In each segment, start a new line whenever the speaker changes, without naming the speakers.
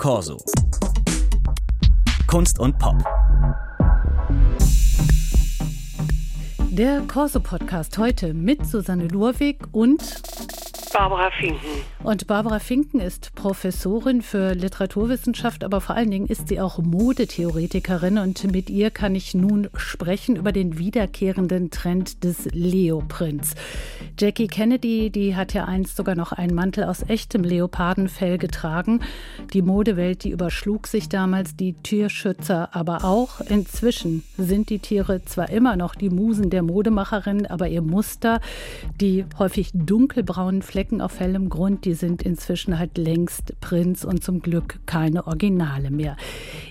Corso. Kunst und Pop.
Der Corso-Podcast heute mit Susanne Lurwig und
Barbara Finken.
Und Barbara Finken ist Professorin für Literaturwissenschaft, aber vor allen Dingen ist sie auch Modetheoretikerin und mit ihr kann ich nun sprechen über den wiederkehrenden Trend des Leoprints. Jackie Kennedy, die hat ja einst sogar noch einen Mantel aus echtem Leopardenfell getragen. Die Modewelt, die überschlug sich damals, die Tierschützer aber auch. Inzwischen sind die Tiere zwar immer noch die Musen der Modemacherin, aber ihr Muster, die häufig dunkelbraunen Flecken, Flecken auf hellem Grund, die sind inzwischen halt längst Prinz und zum Glück keine Originale mehr.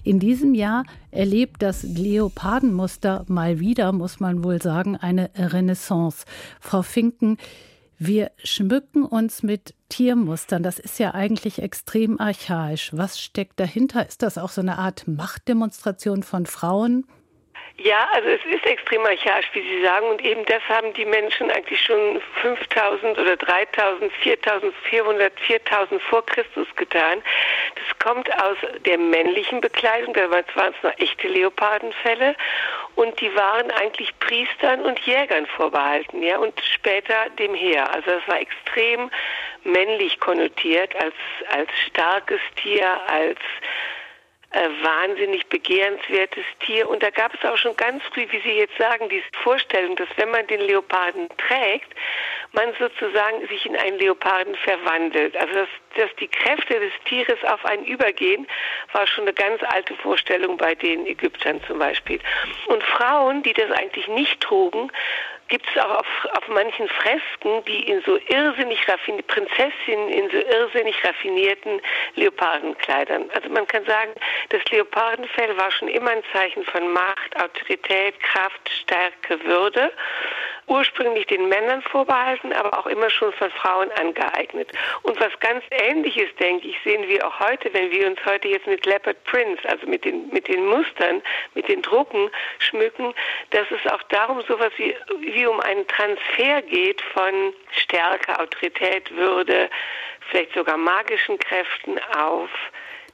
In diesem Jahr erlebt das Leopardenmuster mal wieder, muss man wohl sagen, eine Renaissance. Frau Finken, wir schmücken uns mit Tiermustern. Das ist ja eigentlich extrem archaisch. Was steckt dahinter? Ist das auch so eine Art Machtdemonstration von Frauen?
Ja, also es ist extrem archaisch, wie Sie sagen, und eben das haben die Menschen eigentlich schon 5000 oder 3000, 4400, 4000 vor Christus getan. Das kommt aus der männlichen Bekleidung, da waren es noch echte Leopardenfälle, und die waren eigentlich Priestern und Jägern vorbehalten, ja, und später dem Heer. Also es war extrem männlich konnotiert als, als starkes Tier, als äh, wahnsinnig begehrenswertes Tier. Und da gab es auch schon ganz früh, wie Sie jetzt sagen, diese Vorstellung, dass wenn man den Leoparden trägt, man sozusagen sich in einen Leoparden verwandelt. Also dass, dass die Kräfte des Tieres auf einen übergehen, war schon eine ganz alte Vorstellung bei den Ägyptern zum Beispiel. Und Frauen, die das eigentlich nicht trugen, gibt es auch auf, auf manchen Fresken, die in so irrsinnig raffiniert, Prinzessinnen in so irrsinnig raffinierten Leopardenkleidern. Also man kann sagen, das Leopardenfell war schon immer ein Zeichen von Macht, Autorität, Kraft, Stärke, Würde ursprünglich den Männern vorbehalten, aber auch immer schon von Frauen angeeignet. Und was ganz Ähnliches, denke ich, sehen wir auch heute, wenn wir uns heute jetzt mit Leopard Prints, also mit den, mit den Mustern, mit den Drucken schmücken, dass es auch darum sowas wie, wie um einen Transfer geht von Stärke, Autorität, Würde, vielleicht sogar magischen Kräften auf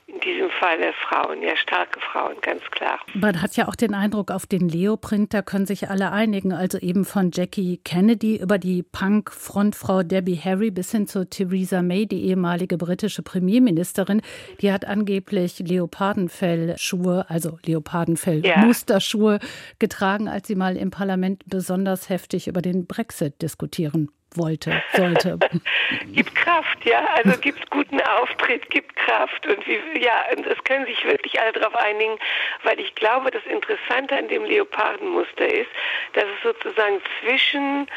in diesem Falle Frauen, ja starke Frauen, ganz klar.
Man hat ja auch den Eindruck, auf den Leoprint, da können sich alle einigen. Also eben von Jackie Kennedy über die Punk-Frontfrau Debbie Harry bis hin zu Theresa May, die ehemalige britische Premierministerin. Die hat angeblich Leopardenfellschuhe, also Leopardenfell-Musterschuhe ja. getragen, als sie mal im Parlament besonders heftig über den Brexit diskutieren wollte, sollte.
gibt Kraft, ja. Also gibt guten Auftritt, gibt Kraft. Und wie, ja, und es können sich wirklich alle darauf einigen, weil ich glaube, das Interessante an dem Leopardenmuster ist, dass es sozusagen zwischen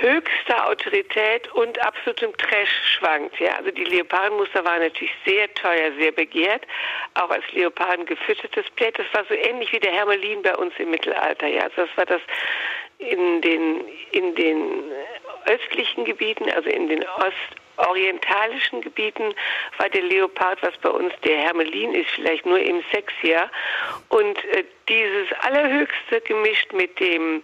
höchster Autorität und absolutem Trash schwankt. Ja, also die Leopardenmuster waren natürlich sehr teuer, sehr begehrt, auch als Leoparden gefüttertes Pferd. Das war so ähnlich wie der Hermelin bei uns im Mittelalter. Ja, also das war das in den in den östlichen Gebieten, also in den ostorientalischen Gebieten, war der Leopard, was bei uns der Hermelin ist, vielleicht nur im Sexjahr. Und äh, dieses Allerhöchste gemischt mit dem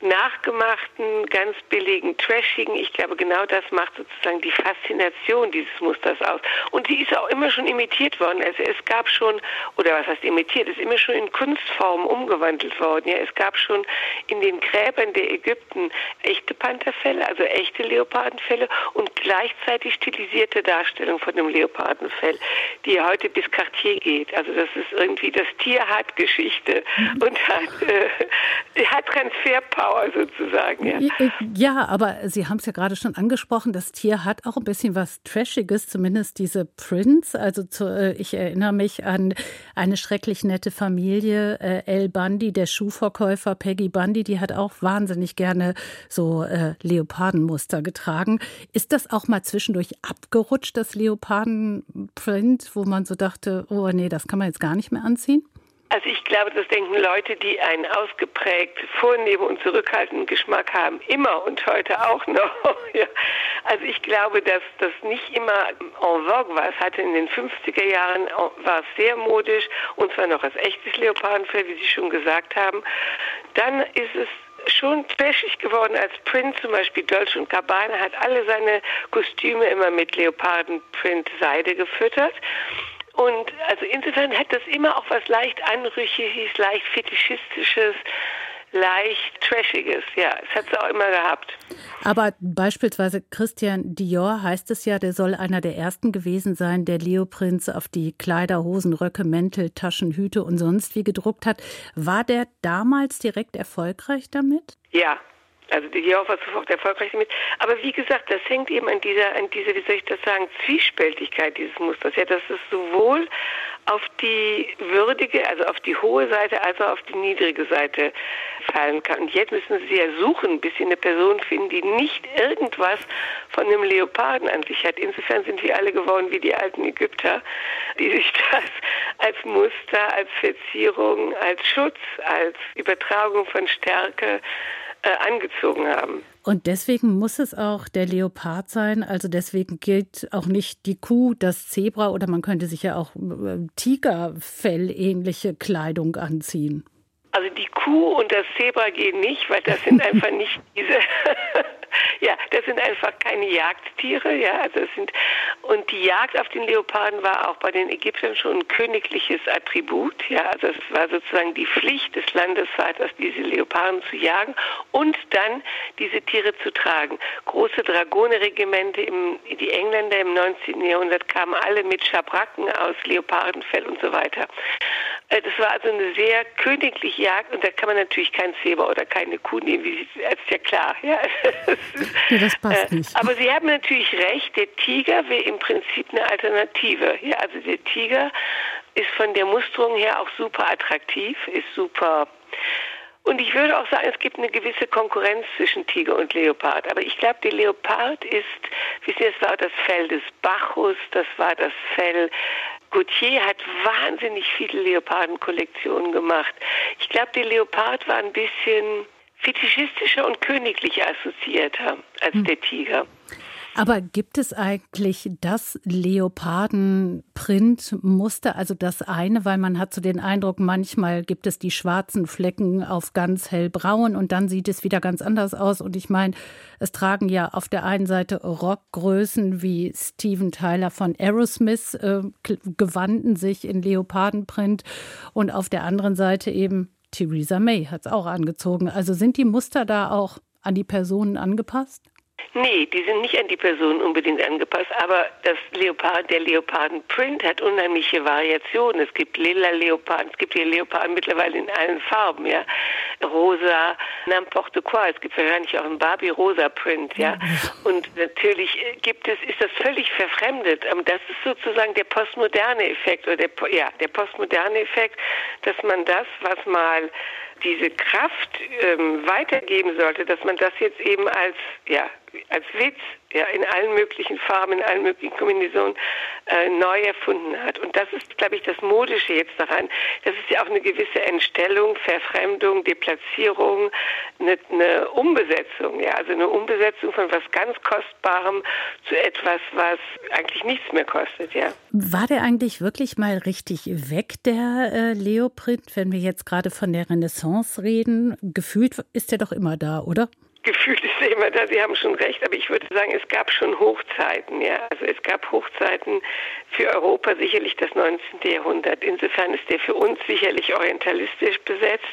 nachgemachten, ganz billigen, trashigen. Ich glaube, genau das macht sozusagen die Faszination dieses Musters aus. Und sie ist auch immer schon imitiert worden. Also es gab schon, oder was heißt imitiert, ist immer schon in Kunstformen umgewandelt worden. Ja, es gab schon in den Gräbern der Ägypten echte Pantherfälle, also echte Leopardenfälle und gleichzeitig stilisierte Darstellung von dem Leopardenfell, die heute bis Cartier geht. Also das ist irgendwie, das Tier hat Geschichte mhm. und hat, äh, hat Transferpower Power sozusagen. Ja,
ja aber Sie haben es ja gerade schon angesprochen, das Tier hat auch ein bisschen was Trashiges, zumindest diese Prince. Also zu, äh, ich erinnere mich an eine schrecklich nette Familie, äh, El Bundy, der Schuhverkäufer Peggy Bundy, die hat auch wahnsinnig gerne so äh, Leopardenmuster getragen. Ist das auch mal zwischendurch abgerutscht, das Leopardenprint, wo man so dachte, oh nee, das kann man jetzt gar nicht mehr anziehen?
Also ich glaube, das denken Leute, die einen ausgeprägt vornehmen und zurückhaltenden Geschmack haben, immer und heute auch noch. ja. Also ich glaube, dass das nicht immer en vogue war. Es hatte in den 50er Jahren war es sehr modisch und zwar noch als echtes Leopardenfell, wie Sie schon gesagt haben. Dann ist es schon trashig geworden, als Prince zum Beispiel Dolce und Gabbana hat alle seine Kostüme immer mit Leopardenprint Seide gefüttert. Und also insofern hat das immer auch was leicht Anrüchiges, leicht Fetischistisches, leicht Trashiges. Ja, es hat es auch immer gehabt.
Aber beispielsweise Christian Dior heißt es ja, der soll einer der ersten gewesen sein, der Leoprinz auf die Kleider, Hosen, Röcke, Mäntel, Taschen, Hüte und sonst wie gedruckt hat. War der damals direkt erfolgreich damit?
Ja, also die war sofort erfolgreich damit. Aber wie gesagt, das hängt eben an dieser, an dieser, wie soll ich das sagen, Zwiespältigkeit dieses Musters. Ja, dass es sowohl auf die würdige, also auf die hohe Seite, als auch auf die niedrige Seite fallen kann. Und jetzt müssen Sie ja suchen, bis Sie eine Person finden, die nicht irgendwas von einem Leoparden an sich hat. Insofern sind wir alle geworden wie die alten Ägypter, die sich das als Muster, als Verzierung, als Schutz, als Übertragung von Stärke äh, angezogen haben.
Und deswegen muss es auch der Leopard sein. Also deswegen gilt auch nicht die Kuh, das Zebra oder man könnte sich ja auch äh, Tigerfell ähnliche Kleidung anziehen.
Also die Kuh und das Zebra gehen nicht, weil das sind einfach nicht diese ja, das sind einfach keine Jagdtiere, ja, also es sind und die Jagd auf den Leoparden war auch bei den Ägyptern schon ein königliches Attribut, ja, also es war sozusagen die Pflicht des Landesvaters, diese Leoparden zu jagen und dann diese Tiere zu tragen. Große Dragoneregimente, im, die Engländer im 19. Jahrhundert kamen alle mit Schabracken aus Leopardenfell und so weiter. Äh, das war also eine sehr königliche Jagd und da kann man natürlich kein Zebra oder keine Kuh nehmen, wie das ist ja klar. Ja.
ja, das passt äh, nicht.
Aber Sie haben natürlich recht, der Tiger wäre im Prinzip eine Alternative. Ja, also der Tiger ist von der Musterung her auch super attraktiv, ist super und ich würde auch sagen, es gibt eine gewisse Konkurrenz zwischen Tiger und Leopard. Aber ich glaube, der Leopard ist, wissen Sie, das war das Fell des Bacchus, das war das Fell Gautier hat wahnsinnig viele Leopardenkollektionen gemacht. Ich glaube, der Leopard war ein bisschen fetischistischer und königlicher assoziierter als hm. der Tiger.
Aber gibt es eigentlich das Leoparden-Print-Muster, also das eine, weil man hat so den Eindruck, manchmal gibt es die schwarzen Flecken auf ganz hellbraun und dann sieht es wieder ganz anders aus. Und ich meine, es tragen ja auf der einen Seite Rockgrößen wie Steven Tyler von Aerosmith, äh, gewandten sich in Leopardenprint und auf der anderen Seite eben Theresa May hat es auch angezogen. Also sind die Muster da auch an die Personen angepasst?
Nee, die sind nicht an die Person unbedingt angepasst, aber das Leopard, der Leopardenprint hat unheimliche Variationen. Es gibt lila Leoparden, es gibt hier Leoparden mittlerweile in allen Farben, ja. Rosa, n'importe quoi. Es gibt wahrscheinlich auch einen Barbie-Rosa-Print, ja. Und natürlich gibt es, ist das völlig verfremdet. Das ist sozusagen der postmoderne Effekt oder der, ja, der postmoderne Effekt, dass man das, was mal diese Kraft ähm, weitergeben sollte, dass man das jetzt eben als ja als Witz ja, in allen möglichen Farben, in allen möglichen Kombinationen äh, neu erfunden hat. Und das ist, glaube ich, das Modische jetzt daran. Das ist ja auch eine gewisse Entstellung, Verfremdung, Deplatzierung, eine, eine Umbesetzung, ja, also eine Umbesetzung von was ganz Kostbarem zu etwas, was eigentlich nichts mehr kostet, ja.
War der eigentlich wirklich mal richtig weg, der äh, Leoprint, wenn wir jetzt gerade von der Renaissance reden? Gefühlt ist er doch immer da, oder?
Gefühlt ist er immer da. Sie haben schon recht, aber ich würde sagen, es gab schon Hochzeiten. Ja, also es gab Hochzeiten für Europa sicherlich das 19. Jahrhundert. Insofern ist der für uns sicherlich orientalistisch besetzt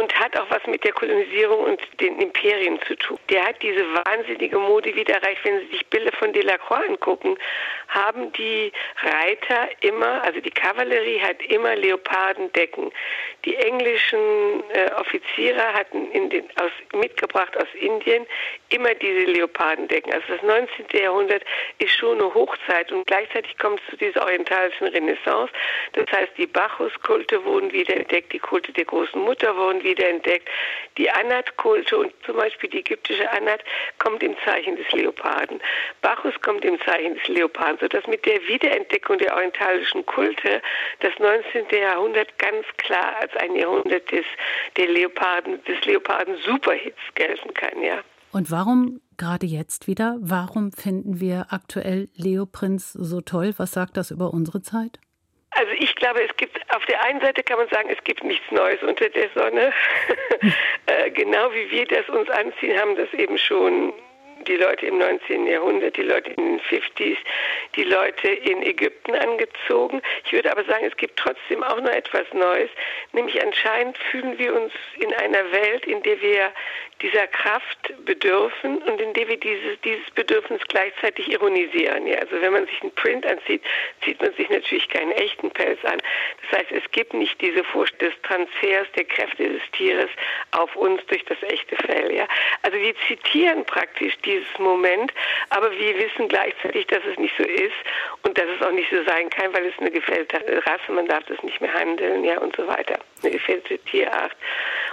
und hat auch was mit der Kolonisierung und den Imperien zu tun. Der hat diese wahnsinnige Mode wieder erreicht. Wenn Sie sich Bilder von Delacroix angucken, haben die Reiter immer, also die Kavallerie hat immer Leopardendecken. Die englischen äh, Offiziere hatten den, aus, mitgebracht aus Indien immer diese Leopardendecken. Also das 19. Jahrhundert ist schon eine Hochzeit und gleichzeitig kommt es zu dieser orientalischen Renaissance. Das heißt, die Bacchuskulte wurden wiederentdeckt, die Kulte der großen Mutter wurden wiederentdeckt. Die Anat-Kulte und zum Beispiel die ägyptische Anat kommt im Zeichen des Leoparden. Bacchus kommt im Zeichen des Leoparden, sodass mit der Wiederentdeckung der orientalischen Kulte das 19. Jahrhundert ganz klar als ein Jahrhundert des, der Leoparden, des Leoparden-Superhits gelten kann, ja.
Und warum gerade jetzt wieder? Warum finden wir aktuell Leoprinz so toll? Was sagt das über unsere Zeit?
Also ich glaube, es gibt auf der einen Seite kann man sagen, es gibt nichts Neues unter der Sonne. äh, genau wie wir das uns anziehen, haben das eben schon die Leute im 19. Jahrhundert, die Leute in den 50s, die Leute in Ägypten angezogen. Ich würde aber sagen, es gibt trotzdem auch noch etwas Neues, nämlich anscheinend fühlen wir uns in einer Welt, in der wir dieser Kraft bedürfen und in der wir dieses, dieses Bedürfnis gleichzeitig ironisieren. Ja, also wenn man sich einen Print anzieht, zieht man sich natürlich keinen echten Pelz an. Das heißt, es gibt nicht diese Furcht des Transfers der Kräfte des Tieres auf uns durch das echte Fell. Ja? Also wir zitieren praktisch dieses Moment, aber wir wissen gleichzeitig, dass es nicht so ist und dass es auch nicht so sein kann, weil es eine gefällte Rasse, man darf das nicht mehr handeln, ja und so weiter. Eine gefällte Tierart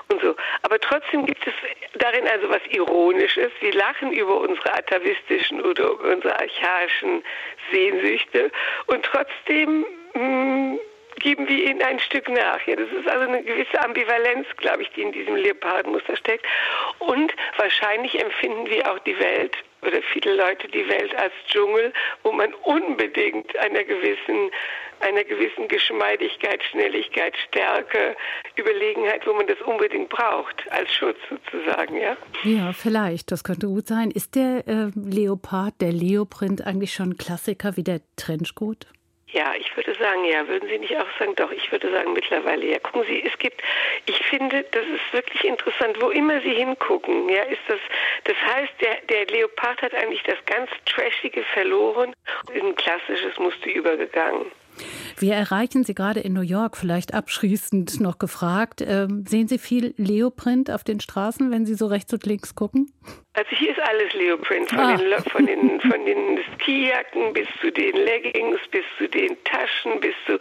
und so. Aber trotzdem gibt es darin also was Ironisches. Wir lachen über unsere atavistischen oder unsere archaischen Sehnsüchte und trotzdem mh, hm, geben wir ihnen ein Stück nach. Ja, das ist also eine gewisse Ambivalenz, glaube ich, die in diesem Leopardenmuster steckt. Und wahrscheinlich empfinden wir auch die Welt oder viele Leute die Welt als Dschungel, wo man unbedingt einer gewissen einer gewissen Geschmeidigkeit, Schnelligkeit, Stärke, Überlegenheit, wo man das unbedingt braucht, als Schutz sozusagen, ja?
Ja, vielleicht, das könnte gut sein. Ist der äh, Leopard, der Leoprint eigentlich schon Klassiker wie der Trenchcoat?
Ja, ich würde sagen, ja. Würden Sie nicht auch sagen, doch, ich würde sagen mittlerweile, ja. Gucken Sie, es gibt, ich finde, das ist wirklich interessant, wo immer Sie hingucken, ja, ist das, das heißt, der, der Leopard hat eigentlich das ganz Trashige verloren und in ein klassisches Muster übergegangen.
Wir erreichen Sie gerade in New York, vielleicht abschließend noch gefragt. Ähm, sehen Sie viel Leoprint auf den Straßen, wenn Sie so rechts und links gucken?
Also hier ist alles Leoprint, von, ah. den, von, den, von den Skijacken bis zu den Leggings, bis zu den Taschen, bis zu,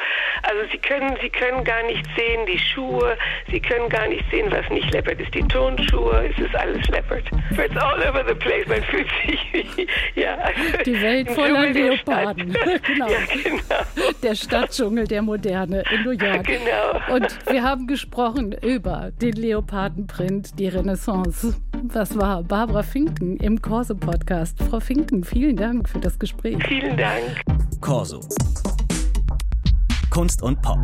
also Sie können, Sie können gar nicht sehen die Schuhe, Sie können gar nicht sehen, was nicht Leopard ist. Die Tonschuhe, es ist alles Leopard. It's all over the place, man fühlt sich ja. Also
die Welt voller Leoparden. genau. Ja, genau. Der Stadtdschungel der Moderne in New York.
Genau.
Und wir haben gesprochen über den Leopardenprint, die Renaissance. Was war Barbara Finken im Corso Podcast. Frau Finken, vielen Dank für das Gespräch.
Vielen Dank.
Corso. Kunst und Pop.